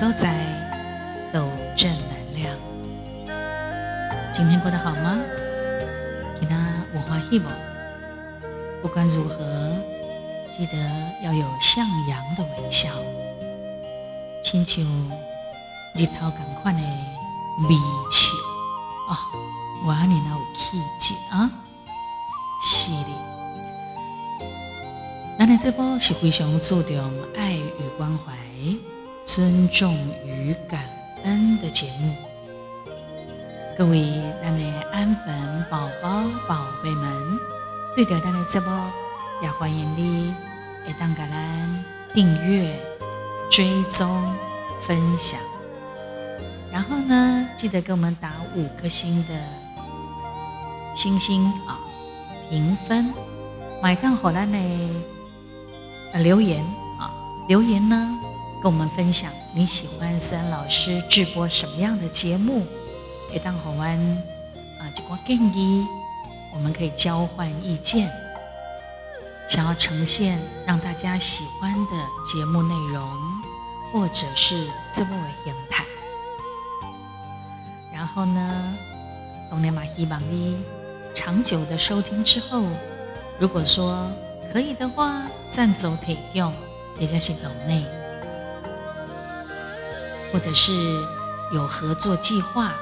所在都正能量。今天过得好吗？给他我欢喜不？不管如何，记得要有向阳的微笑，亲像日头赶快的微笑哦，我你那有气质啊，是的。咱的这波是非常注重爱与关怀、尊重与感恩的节目。各位咱的安粉宝宝、宝贝们，对着咱的直播也欢迎你，来当给咱订阅、追踪、分享。然后呢，记得给我们打五颗星的星星啊，评分。买看好咱的。留言啊，留言呢，跟我们分享你喜欢思安老师直播什么样的节目？给当好玩啊，就光建议，我们可以交换意见。想要呈现让大家喜欢的节目内容，或者是这么为形态。然后呢，东年马希望你长久的收听之后，如果说。可以的话，赞助提供，也就是岛内，或者是有合作计划，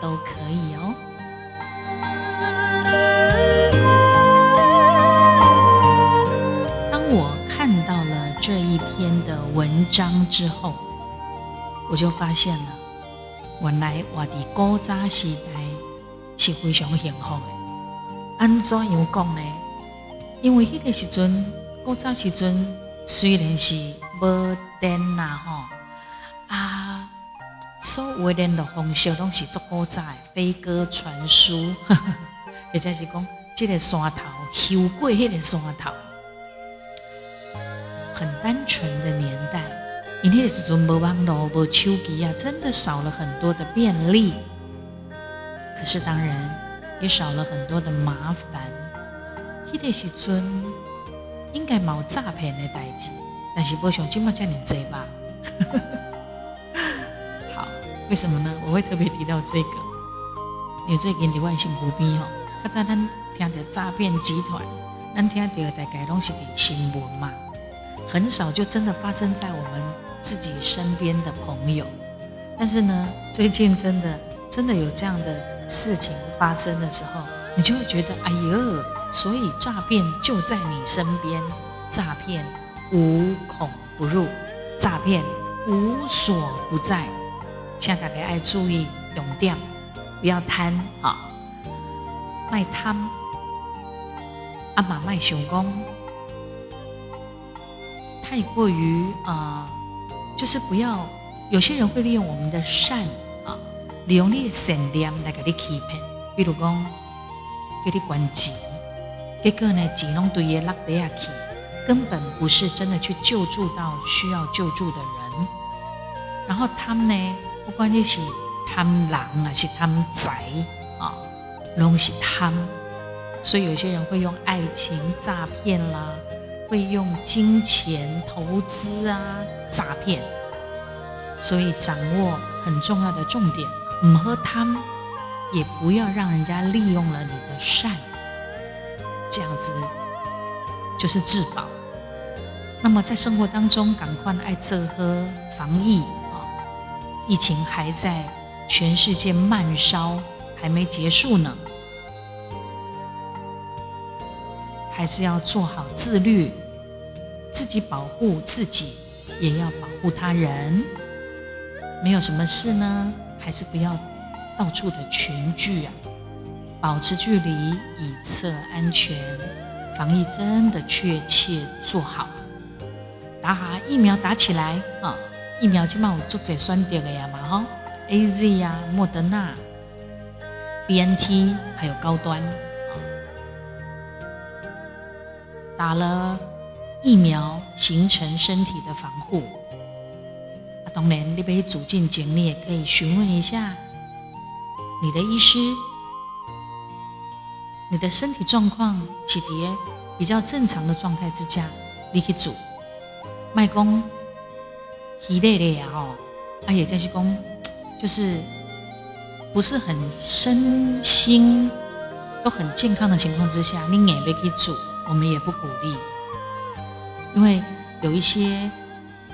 都可以哦。当我看到了这一篇的文章之后，我就发现了，原来我的古早时代是非常幸福的。安怎样讲呢？因为迄个时阵，古早时阵虽然是无电呐吼，所有联络方式拢是足古早，飞鸽传书，或者是讲这个山头修过迄个山头，很单纯的年代。因迄个时阵无网络、无手机啊，真的少了很多的便利，可是当然也少了很多的麻烦。迄个时阵应该冇诈骗的代志，但是不想这么叫你做吧。为什么呢？我会特别提到这个，因为最近的外星湖边吼，较早咱听到诈骗集团，咱听到大概拢是伫新闻嘛，很少就真的发生在我们自己身边的朋友。但是呢，最近真的真的有这样的事情发生的时候，你就会觉得，哎呦！所以诈骗就在你身边，诈骗无孔不入，诈骗无所不在。现在大家爱注意用电，不要贪啊，卖贪，阿妈卖熊工，太过于啊，就是不要。有些人会利用我们的善啊，利用你的善良来给你欺骗，比如讲给你关机。结果呢，钱拢对伊落底下去，根本不是真的去救助到需要救助的人。然后他们呢，不管你是贪狼还是贪财啊，拢是贪。所以有些人会用爱情诈骗啦，会用金钱投资啊诈骗。所以掌握很重要的重点，唔喝贪，也不要让人家利用了你的善。这样子就是自保。那么在生活当中，赶快爱这喝防疫！疫情还在全世界慢烧，还没结束呢，还是要做好自律，自己保护自己，也要保护他人。没有什么事呢，还是不要到处的群聚啊。保持距离，以测安全。防疫真的确切做好，打好疫苗打起来啊！疫苗起码我做这酸点的呀嘛哈，A Z 呀、莫德纳、B N T 还有高端，打了疫苗形成身体的防护。啊，当然你被主进前，你也可以询问一下你的医师。你的身体状况，起跌比较正常的状态之下，你去煮，卖讲鱼类的呀吼，啊也就是讲，就是不是很身心都很健康的情况之下，你也别去煮，我们也不鼓励，因为有一些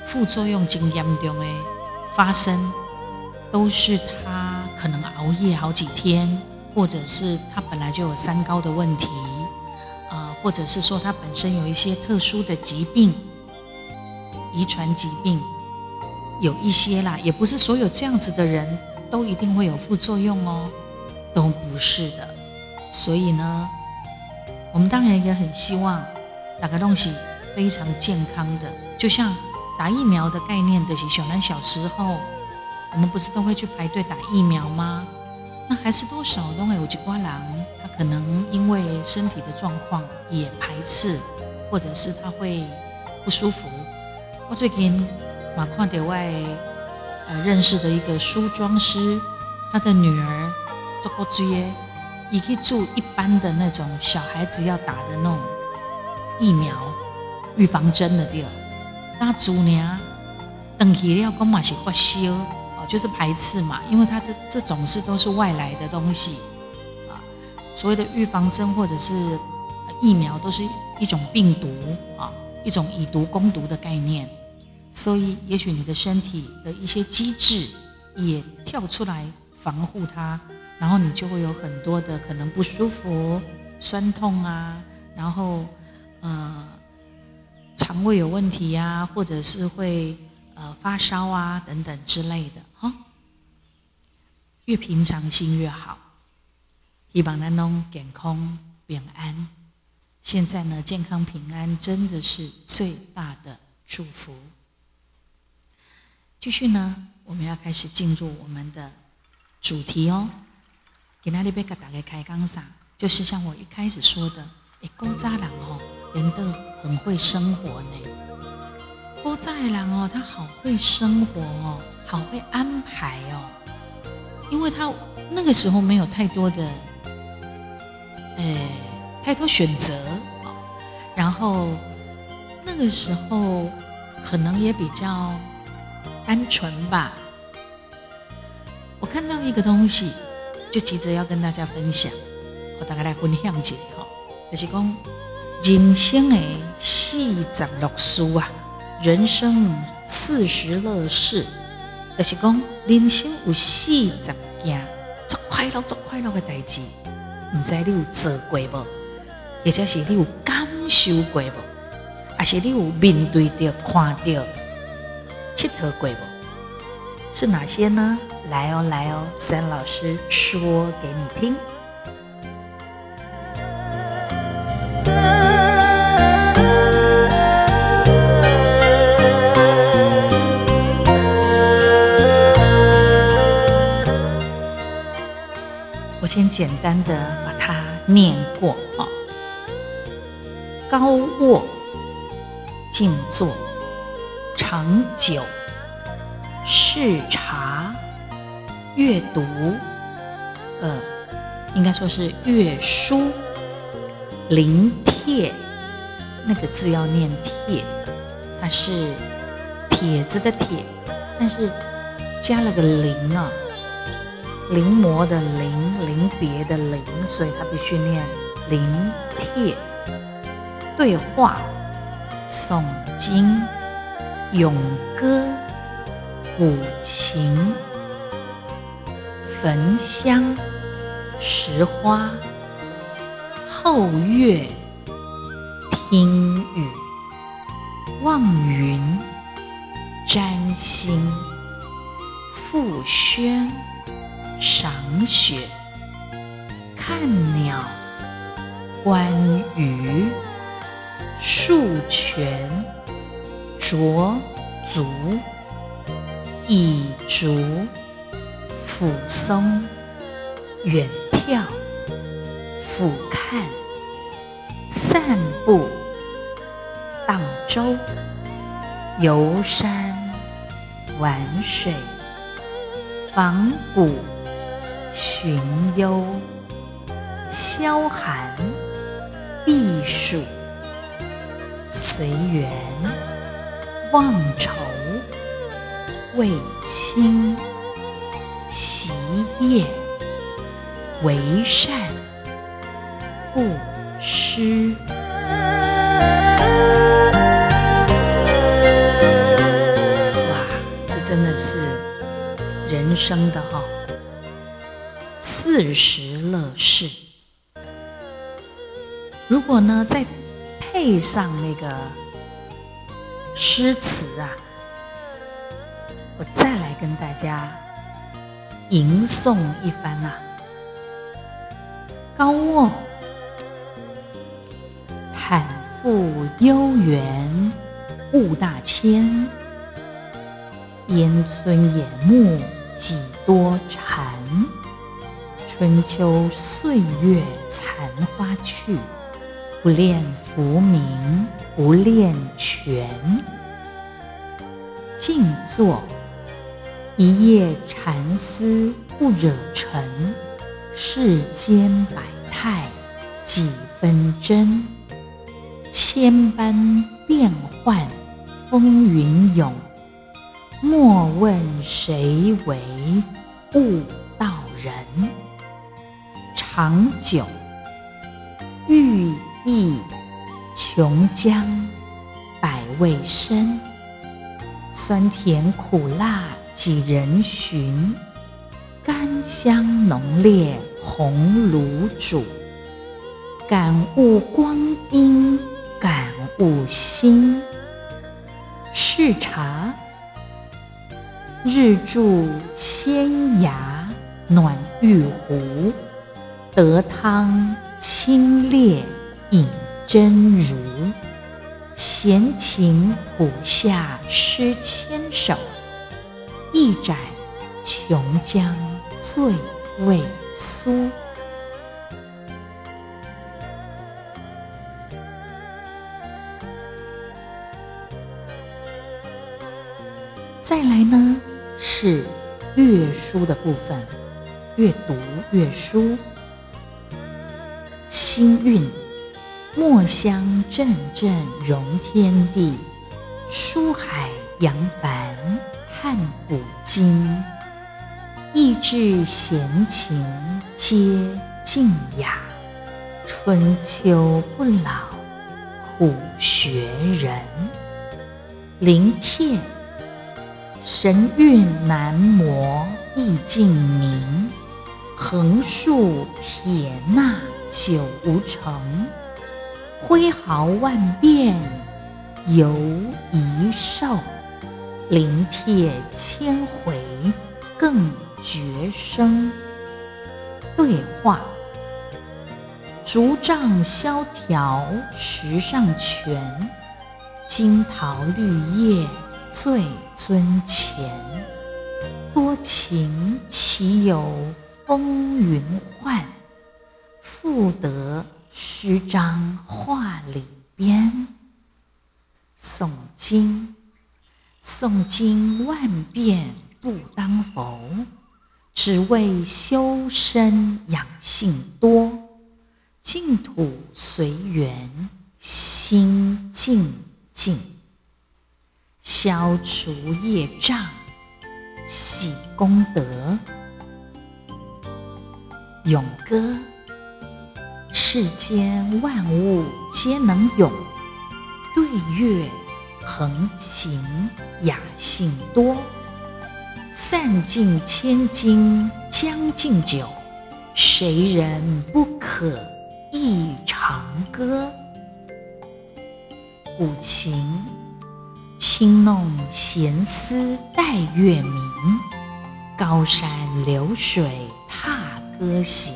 副作用经严重的发生，都是他可能熬夜好几天，或者是他本来就有三高的问题。啊或者是说他本身有一些特殊的疾病，遗传疾病有一些啦，也不是所有这样子的人都一定会有副作用哦，都不是的。所以呢，我们当然也很希望打个东西非常健康的，就像打疫苗的概念的。小南小时候，我们不是都会去排队打疫苗吗？那还是多少都会有几瓜狼。可能因为身体的状况也排斥，或者是他会不舒服。我最近马矿点外呃认识的一个梳妆师，他的女儿做过接，也可以做一般的那种小孩子要打的那种疫苗预防针的地儿。那主娘等起要跟马是发烧哦，就是排斥嘛，因为他这这种是都是外来的东西啊。所谓的预防针或者是疫苗，都是一种病毒啊，一种以毒攻毒的概念。所以，也许你的身体的一些机制也跳出来防护它，然后你就会有很多的可能不舒服、酸痛啊，然后呃肠胃有问题呀，或者是会呃发烧啊等等之类的哈。越平常心越好。希望咱拢健康平安。现在呢，健康平安真的是最大的祝福。继续呢，我们要开始进入我们的主题哦。给那里边给大家开刚上，就是像我一开始说的，哎，高扎郎哦，人都很会生活呢。高扎郎哦，他好会生活哦，好会安排哦，因为他那个时候没有太多的。哎，太多选择然后那个时候可能也比较单纯吧。我看到一个东西，就急着要跟大家分享，我大概来分享一下哈，就是讲人生的四十六事啊，人生四十乐事，就是讲人生有四十件做快乐、做快乐的代志。唔知你有做过无，或者是你有感受过无，还是你有面对着、看到、佚佗过无？是哪些呢？来哦，来哦，三老师说给你听。先简单的把它念过啊，高卧静坐，长久。视察阅读，呃，应该说是阅书，临帖，那个字要念帖，它是帖子的帖，但是加了个临啊。临摹的临，临别的临，所以他必须念临帖。对话、诵经、咏歌、古琴、焚香、拾花、后月、听雨、望云、占星、复轩。赏雪、看鸟、观鱼、漱泉、濯足、倚竹、俯松、远眺、俯瞰、散步、荡舟、游山、玩水、访古。寻幽、消寒、避暑、随缘，忘愁为清，习业为善，不失。哇，这真的是人生的哈四时乐事。如果呢，再配上那个诗词啊，我再来跟大家吟诵一番啊。高卧，坦腹幽园物大千，烟村野木几多禅。春秋岁月残花去。不恋浮名，不恋泉。静坐，一夜禅思不惹尘。世间百态几分真？千般变幻风云涌。莫问谁为悟道人。长久，欲。忆琼浆，百味生，酸甜苦辣几人寻？甘香浓烈红炉煮，感悟光阴，感悟心。试茶，日柱仙崖暖玉壶，得汤清冽。饮真如，闲情谱下诗千首，一盏琼浆醉未苏。再来呢，是阅书的部分，阅读阅书，心韵。墨香阵阵融天地，书海扬帆叹古今。意志闲情皆静雅，春秋不老苦学人。临帖，神韵难磨意境明，横竖撇捺久无成。挥毫万变犹一兽，临帖千回更觉生。对话：竹杖萧条石上泉，金桃绿叶最尊前。多情岂有风云幻？复得。诗章画里边，诵经，诵经万遍不当佛，只为修身养性多。净土随缘，心静静，消除业障，喜功德，咏歌。世间万物皆能咏，对月恒情雅兴多。散尽千金将进酒，谁人不可一长歌？古琴轻弄弦丝待月明，高山流水踏歌行。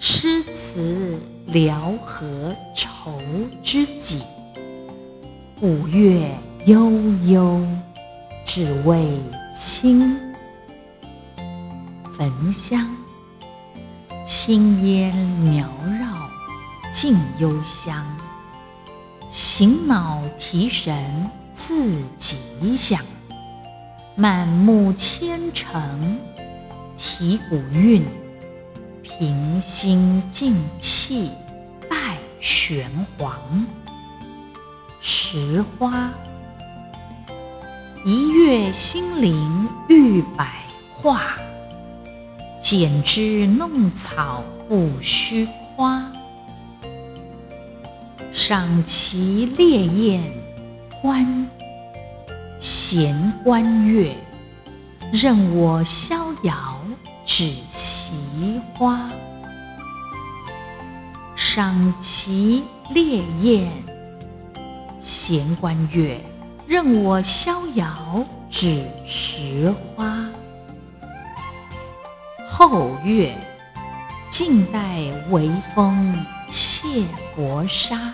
诗词聊合愁知己，五月悠悠，只为清。焚香，青烟缭绕，尽幽香。醒脑提神自吉祥，满目千城提古韵。平心静气拜玄黄，时花。一月心灵玉百花，剪枝弄草不须夸。赏其烈焰观闲观月，任我逍遥指其花。赏其烈焰闲观月。任我逍遥指时花。后月，静待微风卸薄纱。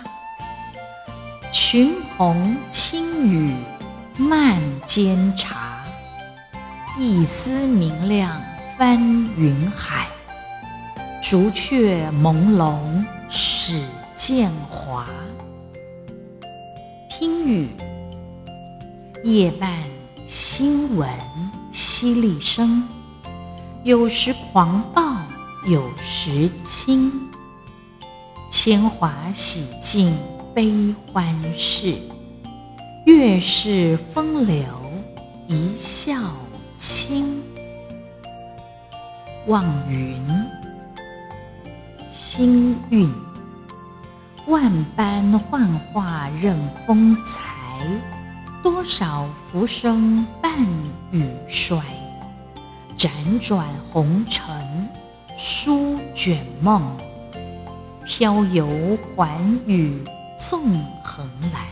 群蓬轻雨漫煎茶。一丝明亮翻云海。竹雀朦胧始见华。听雨。夜半新闻淅沥声，有时狂暴，有时清。铅华洗尽悲欢事，月是风流一笑倾。望云星韵，万般幻化任风采。多少浮生半雨衰，辗转红尘书卷梦，飘游寰宇纵横来。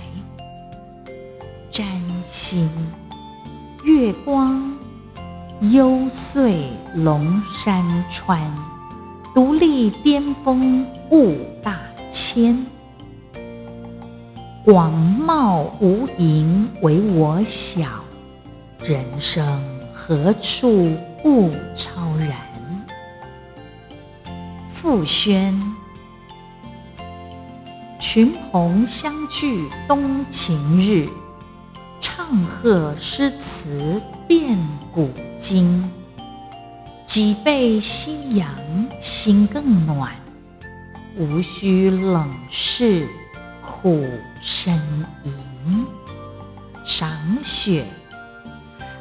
占星月光，幽邃龙山川，独立巅峰雾大千。广袤无垠唯我小，人生何处不超然？傅轩，群朋相聚冬晴日，唱和诗词遍古今。几背夕阳心更暖，无需冷室。苦呻吟，赏雪，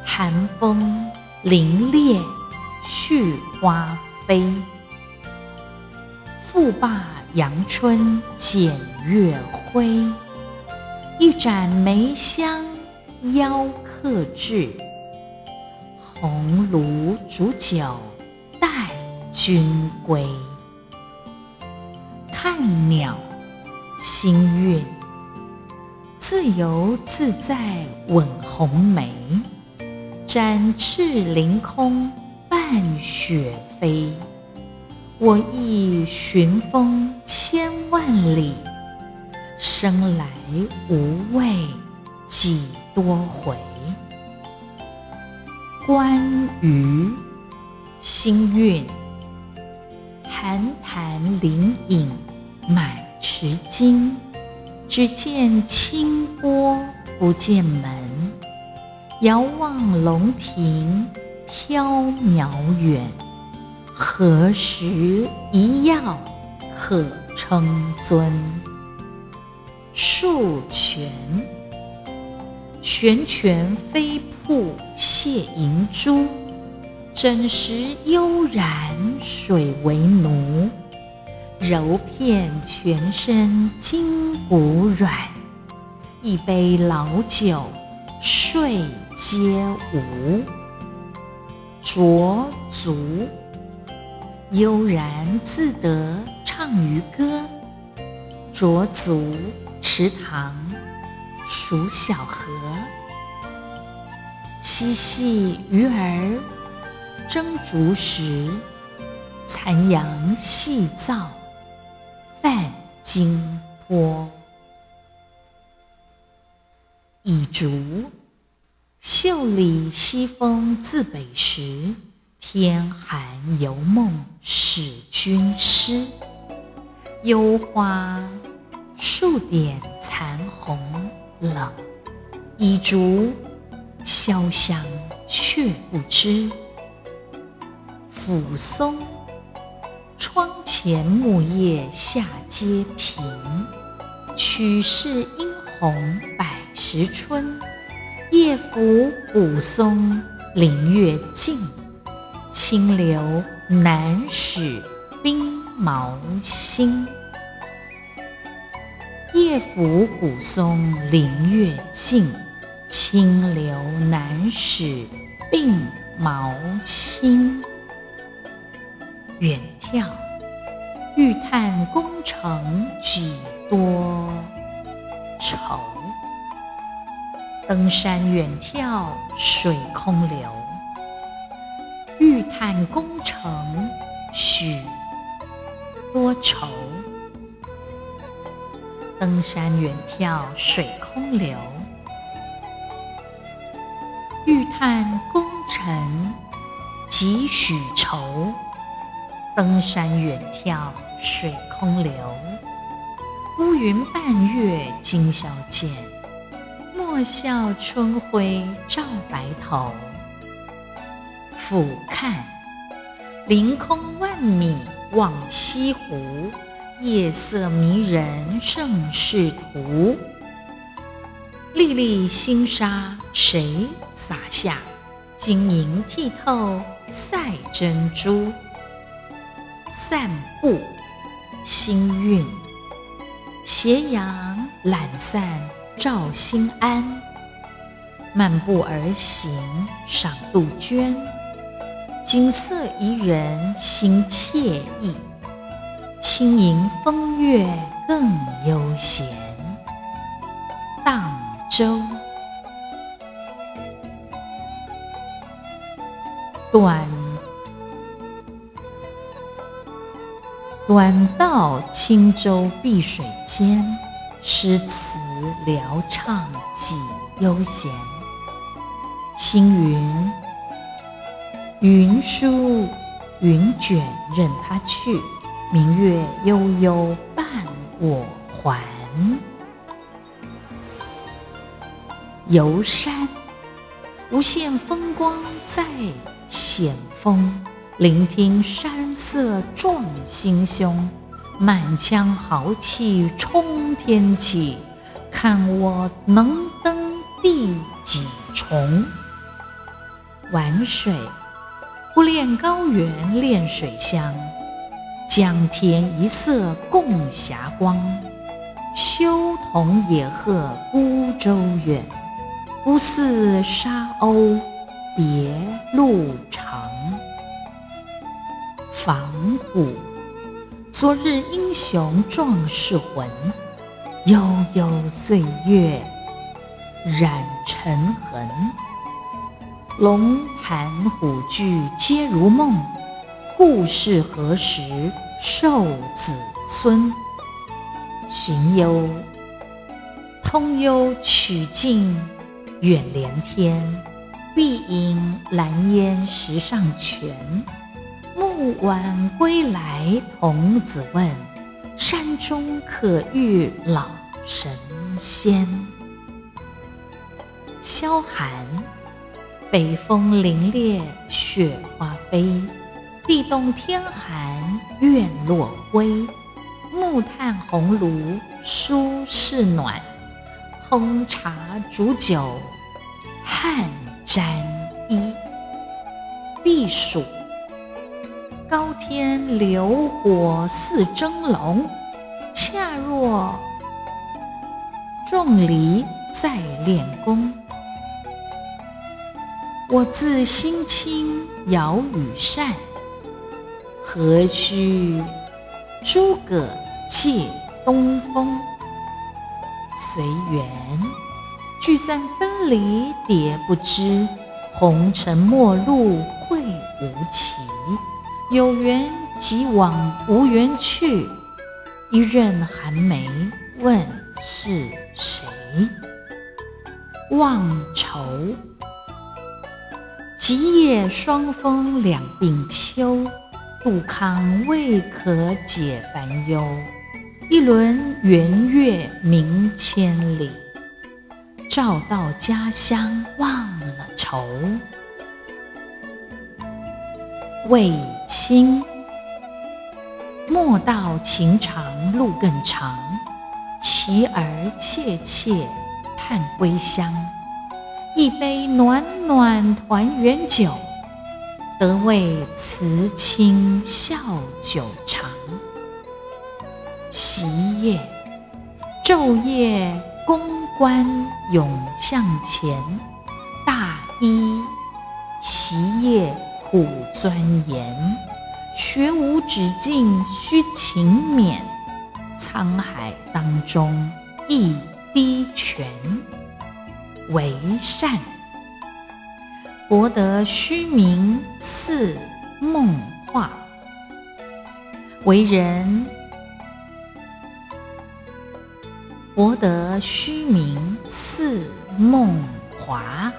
寒风凛冽，絮花飞。复罢阳春剪月辉，一盏梅香邀客至。红炉煮酒待君归。看鸟。新韵，自由自在吻红梅，展翅凌空伴雪飞。我亦寻风千万里，生来无畏几多回。关于心韵，寒潭灵隐满。池金，只见清波不见门。遥望龙庭缥缈远，何时一曜可称尊？树泉，悬泉飞瀑泻银珠，枕石悠然水为奴。揉片全身筋骨软，一杯老酒睡皆无。濯足，悠然自得唱渔歌。濯足池塘属小河，嬉戏鱼儿争逐时，残阳细照。泛金波，倚竹。袖里西风自北时，天寒犹梦使君诗。幽花数点残红冷，倚竹潇湘却不知。抚松。窗前木叶下阶平，曲是殷红百时春，夜抚古松林月静，清流难使冰毛心。夜伏古松林月静，清流难使鬓毛新。远眺，欲叹功成几多愁。登山远眺水空流，欲叹功成许多愁。登山远眺水空流，欲叹功成几许愁。登山远眺水空流，乌云半月今宵见，莫笑春晖照白头。俯瞰，凌空万米望西湖。夜色迷人胜视图，粒粒星沙谁洒下？晶莹剔透赛珍珠。散步，心韵，斜阳懒散照心安。漫步而行赏杜鹃，景色宜人心惬意。轻吟风月更悠闲，荡舟。短短道轻舟碧水间，诗词聊畅几悠闲。星云云舒云卷任它去。明月悠悠伴我还，游山，无限风光在险峰，聆听山色壮心胸，满腔豪气冲天起，看我能登第几重。玩水，不恋高原恋水乡。江天一色共霞光，修同野鹤孤舟远，不似沙鸥别路长。仿古，昨日英雄壮士魂，悠悠岁月染尘痕。龙盘虎踞皆如梦。故事何时受子孙？寻幽，通幽曲径远连天，碧影蓝烟石上泉。暮晚归来童子问：山中可遇老神仙？萧寒，北风凛冽雪花飞。地冻天寒院落归，木炭红炉舒适暖，烹茶煮酒汗沾衣。避暑，高天流火似蒸笼，恰若仲离在练功。我自心清遥与善。何须诸葛借东风？随缘聚散分离迭不知，红尘陌路会无期。有缘即往，无缘去。一任寒梅问是谁？忘愁，极夜霜风两鬓秋。杜康未可解烦忧，一轮圆月明千里。照到家乡忘了愁。卫青，莫道情长路更长，妻儿切切盼归乡，一杯暖暖团圆酒，得谓慈亲笑久长。习夜，昼夜公关涌向前，大一习业苦钻研，学无止境须勤勉，沧海当中一滴泉，为善博得虚名似梦话，为人博得虚名似梦华，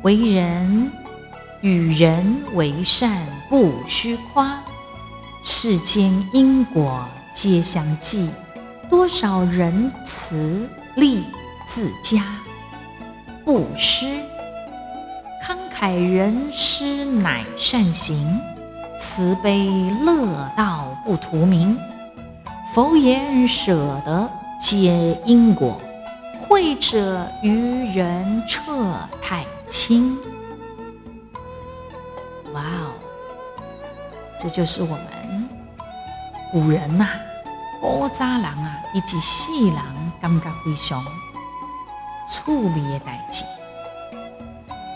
为人。与人为善不虚夸，世间因果皆相继，多少仁慈利自家。布施慷慨仁施乃善行，慈悲乐道不图名。佛言舍得皆因果，慧者愚人彻太清。哇哦，这就是我们古人呐，古早人啊，以及细人感觉非常趣味的代志，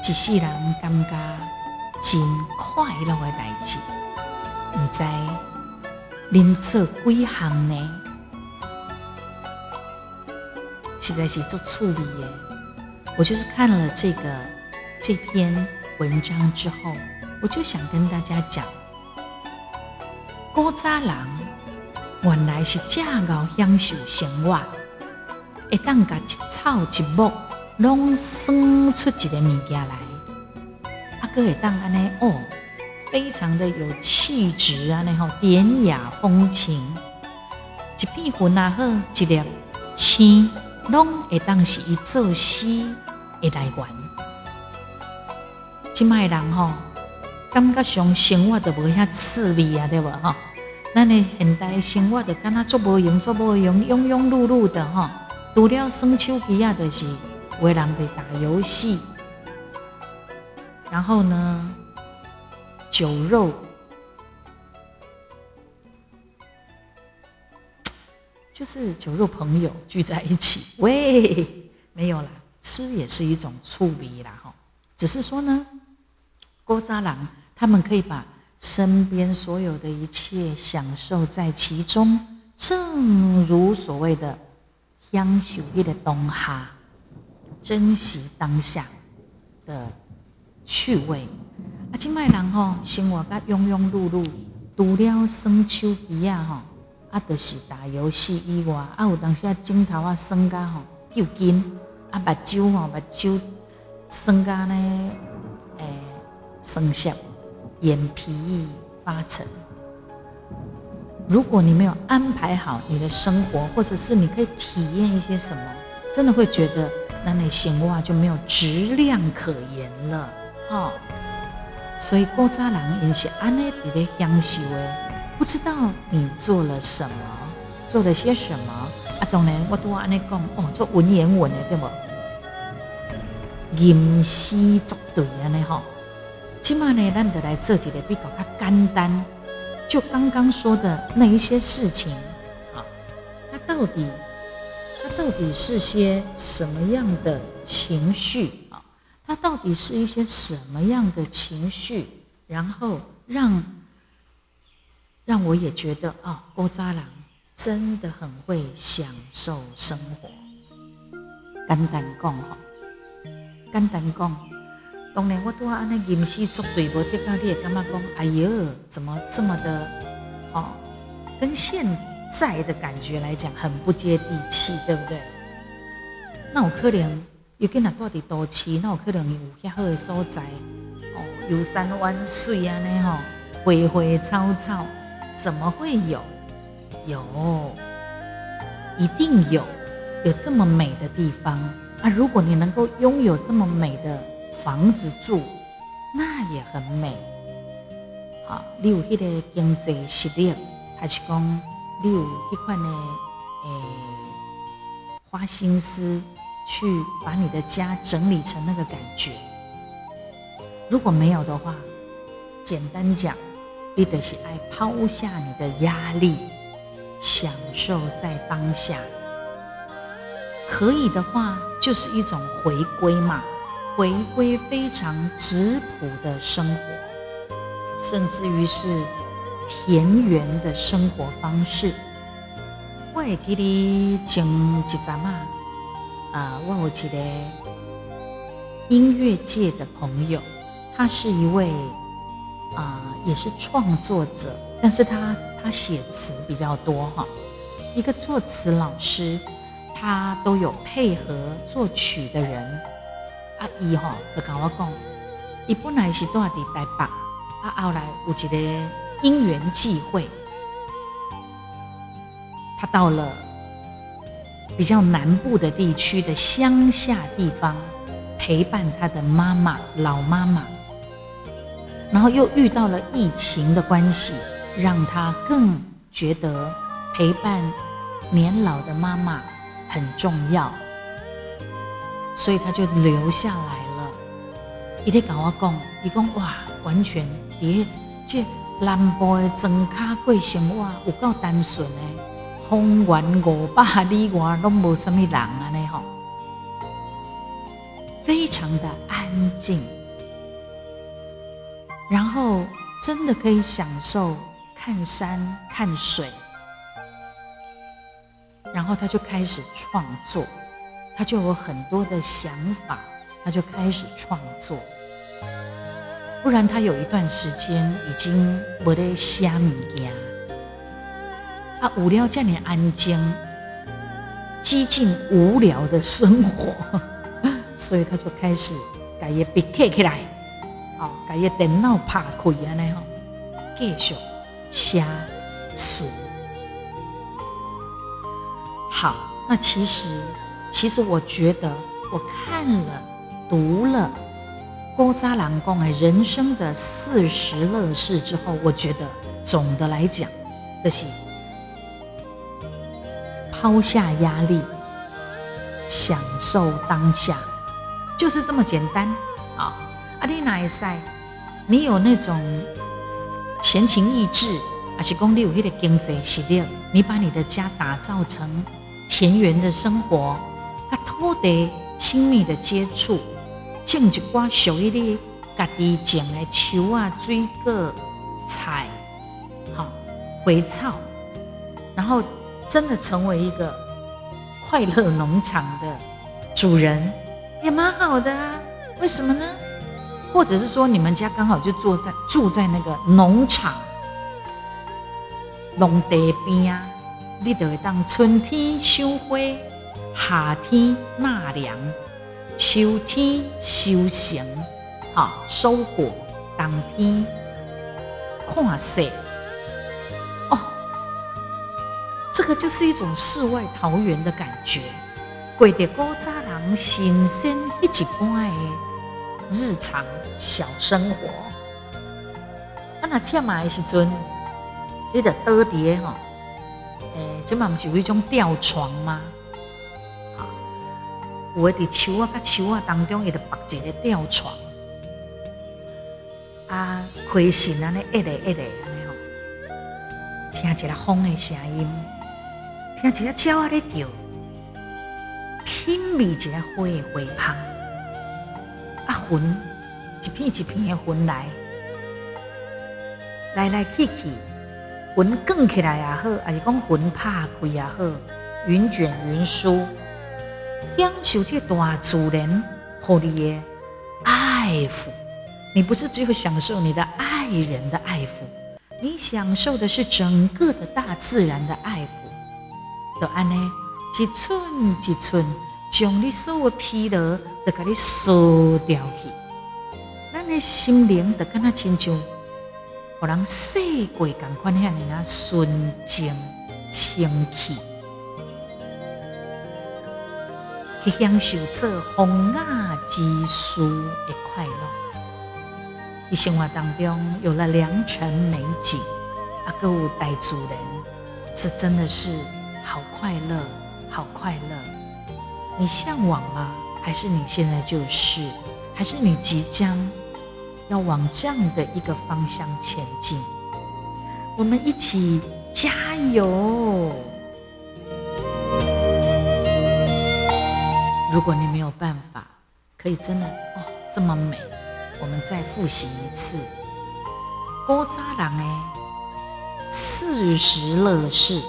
一世人感觉真快乐的代志，唔知恁做几行呢？实在是做趣味的。我就是看了这个这篇文章之后。我就想跟大家讲，古早人原来是正熬享受生活，会当甲一草一木拢生出一个物件来，啊，个会当安尼哦，非常的有气质啊，然后典雅风情，一片云啊好，一粒星拢会当是伊作诗的来源，即卖人吼。感觉上生活都无遐滋味啊，对无吼？咱的现代生活就敢若足无用，足无用，庸庸碌碌的吼。除了耍手机啊，就是有人得打游戏，然后呢，酒肉，就是酒肉朋友聚在一起，喂，没有啦，吃也是一种趣味啦，吼。只是说呢，古早人。他们可以把身边所有的一切享受在其中，正如所谓的享受一的当下，珍惜当下的趣味。啊，今麦人吼生活甲庸庸碌碌，除了耍手机啊吼，啊，就是打游戏以外，啊，有当时啊镜头啊耍甲吼又紧，啊，目睭吼目睭耍甲呢，诶，生涩。眼皮发沉。如果你没有安排好你的生活，或者是你可以体验一些什么，真的会觉得那你闲话就没有质量可言了，哦。所以郭渣郎也是安内底的享受诶，不知道你做了什么，做了些什么啊？当然，我都安内讲哦，做文言文诶对不？吟诗作对安尼吼。起码呢，咱得来做几个比较较简单，就刚刚说的那一些事情，啊，那到底，到底是些什么样的情绪啊？它到底是一些什么样的情绪？然后让，让我也觉得啊，郭扎郎真的很会享受生活。简单讲哈，简单讲。当年我拄啊安尼吟诗作对，无得到你也感觉讲，哎哟，怎么这么的，哦，跟现在的感觉来讲很不接地气，对不对？那我可能又跟那住伫都市，那我可能有遐好的所在，哦，游山玩水啊，那吼，花花草草，怎么会有？有，一定有，有这么美的地方啊！如果你能够拥有这么美的。房子住，那也很美。好，你有迄个经济实力，还是讲你有一款呢诶花心思去把你的家整理成那个感觉。如果没有的话，简单讲，你得是爱抛下你的压力，享受在当下。可以的话，就是一种回归嘛，回归非常质朴的生活，甚至于是田园的生活方式。我会记得前一阵啊，啊，我有一个音乐界的朋友，他是一位啊，也是创作者，但是他他写词比较多哈，一个作词老师，他都有配合作曲的人。阿姨哈，就跟我讲，伊本来是住在台北，啊，后来有一个因缘际会。他到了比较南部的地区的乡下地方，陪伴他的妈妈老妈妈，然后又遇到了疫情的关系，让他更觉得陪伴年老的妈妈很重要，所以他就留下来了。伊咧跟我讲，伊讲哇，完全伫这南部的庄卡过生活有够单纯的。方圆五百里外都无什么人啊！呢吼，非常的安静，然后真的可以享受看山看水，然后他就开始创作，他就有很多的想法，他就开始创作。不然他有一段时间已经没得写物件。啊，无聊叫你安静、激进、无聊的生活，所以他就开始改业笔刻起来，哦，改业电脑拍开安尼吼，继续写书。好，那其实，其实我觉得，我看了、读了郭扎郎公的人生的四十乐事之后，我觉得总的来讲，这是。抛下压力，享受当下，就是这么简单啊！阿丽娜塞，你有那种闲情逸致，而且功力有那个经济实力，你把你的家打造成田园的生活，他土地亲密的接触，种一寡属于你家己种的树啊、水果、菜，好回草，然后。真的成为一个快乐农场的主人，也蛮好的啊。为什么呢？或者是说，你们家刚好就住在住在那个农场、农地边啊，你就会当春天收花，夏天纳凉，秋天收成，哈收获，冬天看雪，哦。这个就是一种世外桃源的感觉，过着古早人新鲜一一般的日常小生活。啊，那忝嘛的时阵，你得倒伫吼，诶，这嘛不是有一种吊床吗？有诶伫树啊甲树啊当中，伊得绑一个吊床，啊，开心安尼一个一个安尼吼，听一个风的声音。听一只鸟仔咧叫，品味一下花的花香，啊云一片一片的云来，来来去去，云卷起来也好，还是讲云拍开也好，云卷云舒，享受这大自然和你的爱抚。你不是只有享受你的爱人的爱抚，你享受的是整个的大自然的爱抚。就安尼，一寸一寸，将你所有疲劳都给你缩掉去。咱的心灵就跟他亲像，互人洗过共款遐尼啊，纯净清气，去享受这风雅之书的快乐。你生活当中有了良辰美景，啊，各大自然，这真的是。好快乐，好快乐！你向往吗？还是你现在就是？还是你即将要往这样的一个方向前进？我们一起加油！如果你没有办法，可以真的哦这么美，我们再复习一次。高扎郎哎，四时乐事，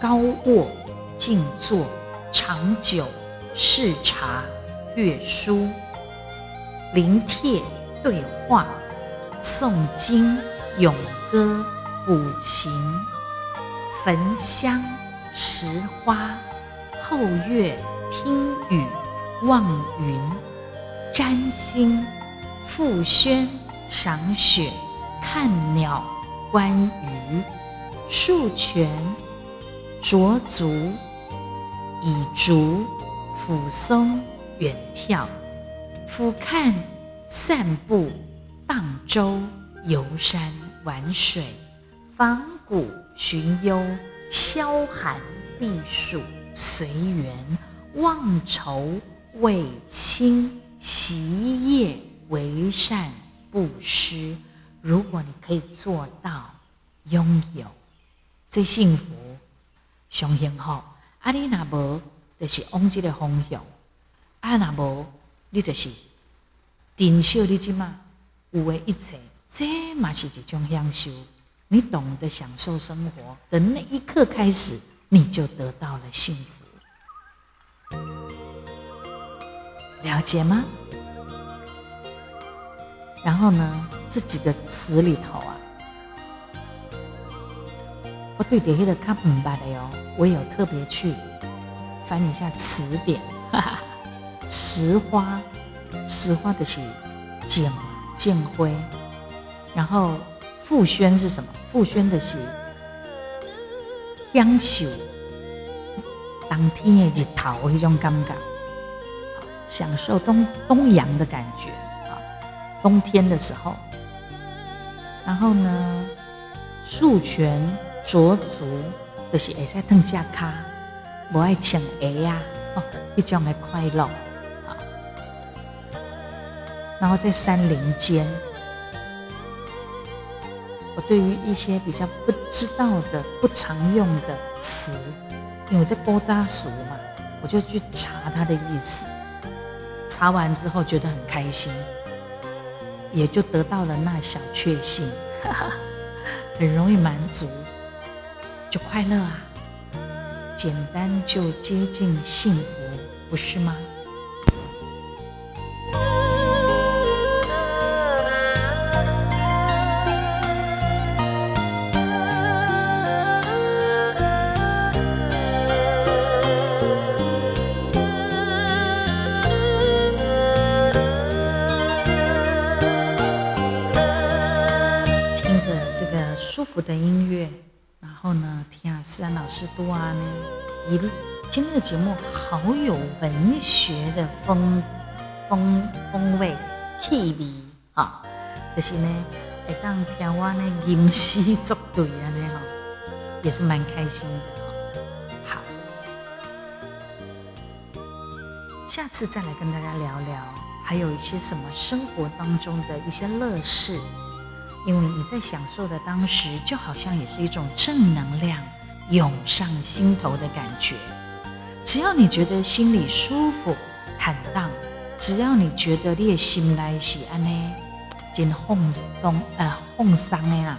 高卧静坐，长久视察阅书，临帖对话，诵经咏歌抚琴，焚香。拾花，后月听雨，望云，占星，复轩，赏雪，看鸟，观鱼，竖拳，着足，以竹，抚松，远眺，俯瞰，散步，荡舟，游山玩水，访古寻幽。消寒避暑，随缘忘愁为清，习业为善布施。如果你可以做到拥有最幸福、上幸福，阿你那无就是往这个方向，阿那无你就是珍惜你即嘛有的一切，这嘛是一种享受。你懂得享受生活的那一刻开始，你就得到了幸福。了解吗？然后呢，这几个词里头啊，我对底下的看明白了哟，我有特别去翻一下词典。石花，石花的是剑剑辉，然后。复宣是什么？复宣的是享受当天的日头那种感觉，享受东东阳的感觉啊，冬天的时候。然后呢，束拳着足就是会在蹬脚卡，不爱请鞋呀，哦，一种的快乐啊。然后在山林间。我对于一些比较不知道的、不常用的词，因为我在勾扎熟嘛，我就去查它的意思。查完之后觉得很开心，也就得到了那小确幸，很容易满足，就快乐啊！简单就接近幸福，不是吗？下思安老师读啊呢，一今天的节目好有文学的风风风味气味啊，就是呢，会当听我呢吟诗作对啊呢哈，也是蛮开心的哈。好，下次再来跟大家聊聊，还有一些什么生活当中的一些乐事。因为你在享受的当时，就好像也是一种正能量涌上心头的感觉。只要你觉得心里舒服、坦荡，只要你觉得你的心来是安呢，真放松，呃，放松的啦，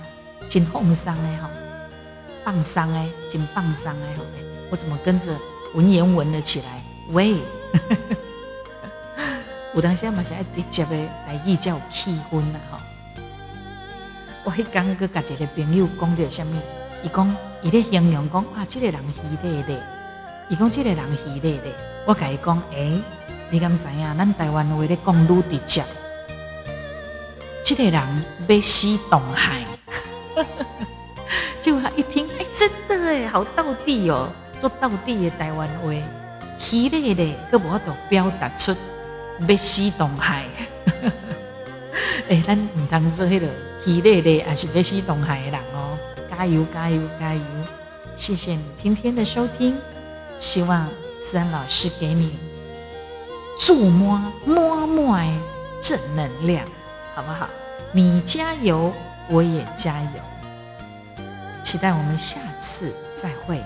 真放松的哈，放松的，真放松的哈。我怎么跟着文言文了起来？喂，有当下嘛是爱直接的来意叫气氛啦哈。我迄刚个甲一个朋友讲着什么？伊讲伊咧形容讲啊，这个人虚咧咧。伊讲这个人虚咧咧。我甲伊讲，诶，你敢知影？咱台湾话咧讲愈直接。这个人要死东海。就他一听，哎，真的诶，好到底哦，做到底的台湾话，虚咧咧，佮无法度表达出要死东海。诶，咱唔通说迄个。虚咧咧，也是要死东海的人哦，加油，加油，加油！谢谢你今天的收听。希望思恩老师给你注摸摸摸正能量，好不好？你加油，我也加油。期待我们下次再会。